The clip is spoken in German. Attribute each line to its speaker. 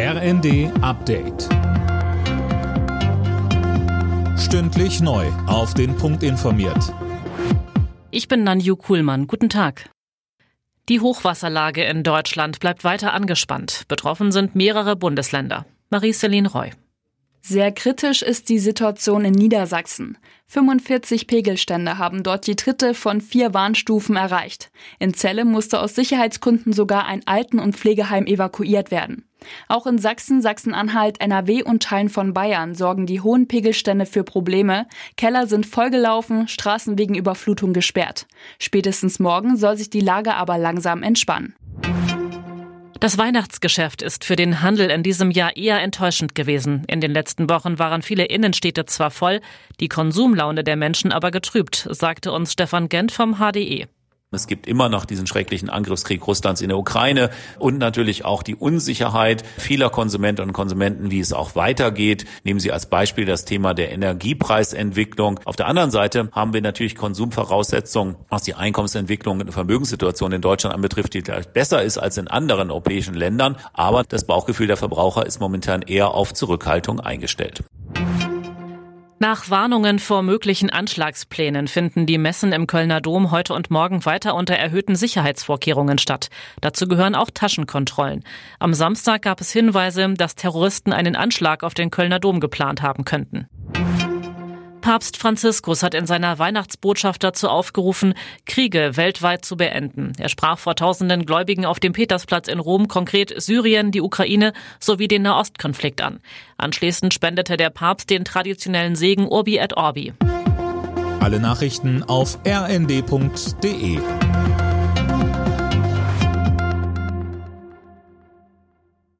Speaker 1: RND Update. Stündlich neu. Auf den Punkt informiert.
Speaker 2: Ich bin Nanju Kuhlmann. Guten Tag. Die Hochwasserlage in Deutschland bleibt weiter angespannt. Betroffen sind mehrere Bundesländer. Marie-Céline Roy.
Speaker 3: Sehr kritisch ist die Situation in Niedersachsen. 45 Pegelstände haben dort die dritte von vier Warnstufen erreicht. In Celle musste aus Sicherheitsgründen sogar ein Alten- und Pflegeheim evakuiert werden. Auch in Sachsen, Sachsen-Anhalt, NRW und Teilen von Bayern sorgen die hohen Pegelstände für Probleme. Keller sind vollgelaufen, Straßen wegen Überflutung gesperrt. Spätestens morgen soll sich die Lage aber langsam entspannen.
Speaker 2: Das Weihnachtsgeschäft ist für den Handel in diesem Jahr eher enttäuschend gewesen. In den letzten Wochen waren viele Innenstädte zwar voll, die Konsumlaune der Menschen aber getrübt, sagte uns Stefan Gent vom HDE.
Speaker 4: Es gibt immer noch diesen schrecklichen Angriffskrieg Russlands in der Ukraine und natürlich auch die Unsicherheit vieler Konsumentinnen und Konsumenten, wie es auch weitergeht. Nehmen Sie als Beispiel das Thema der Energiepreisentwicklung. Auf der anderen Seite haben wir natürlich Konsumvoraussetzungen, was die Einkommensentwicklung und Vermögenssituation in Deutschland anbetrifft, die besser ist als in anderen europäischen Ländern. Aber das Bauchgefühl der Verbraucher ist momentan eher auf Zurückhaltung eingestellt.
Speaker 2: Nach Warnungen vor möglichen Anschlagsplänen finden die Messen im Kölner Dom heute und morgen weiter unter erhöhten Sicherheitsvorkehrungen statt. Dazu gehören auch Taschenkontrollen. Am Samstag gab es Hinweise, dass Terroristen einen Anschlag auf den Kölner Dom geplant haben könnten. Papst Franziskus hat in seiner Weihnachtsbotschaft dazu aufgerufen, Kriege weltweit zu beenden. Er sprach vor tausenden Gläubigen auf dem Petersplatz in Rom konkret Syrien, die Ukraine sowie den Nahostkonflikt an. Anschließend spendete der Papst den traditionellen Segen Urbi et Orbi.
Speaker 1: Alle Nachrichten auf rnd.de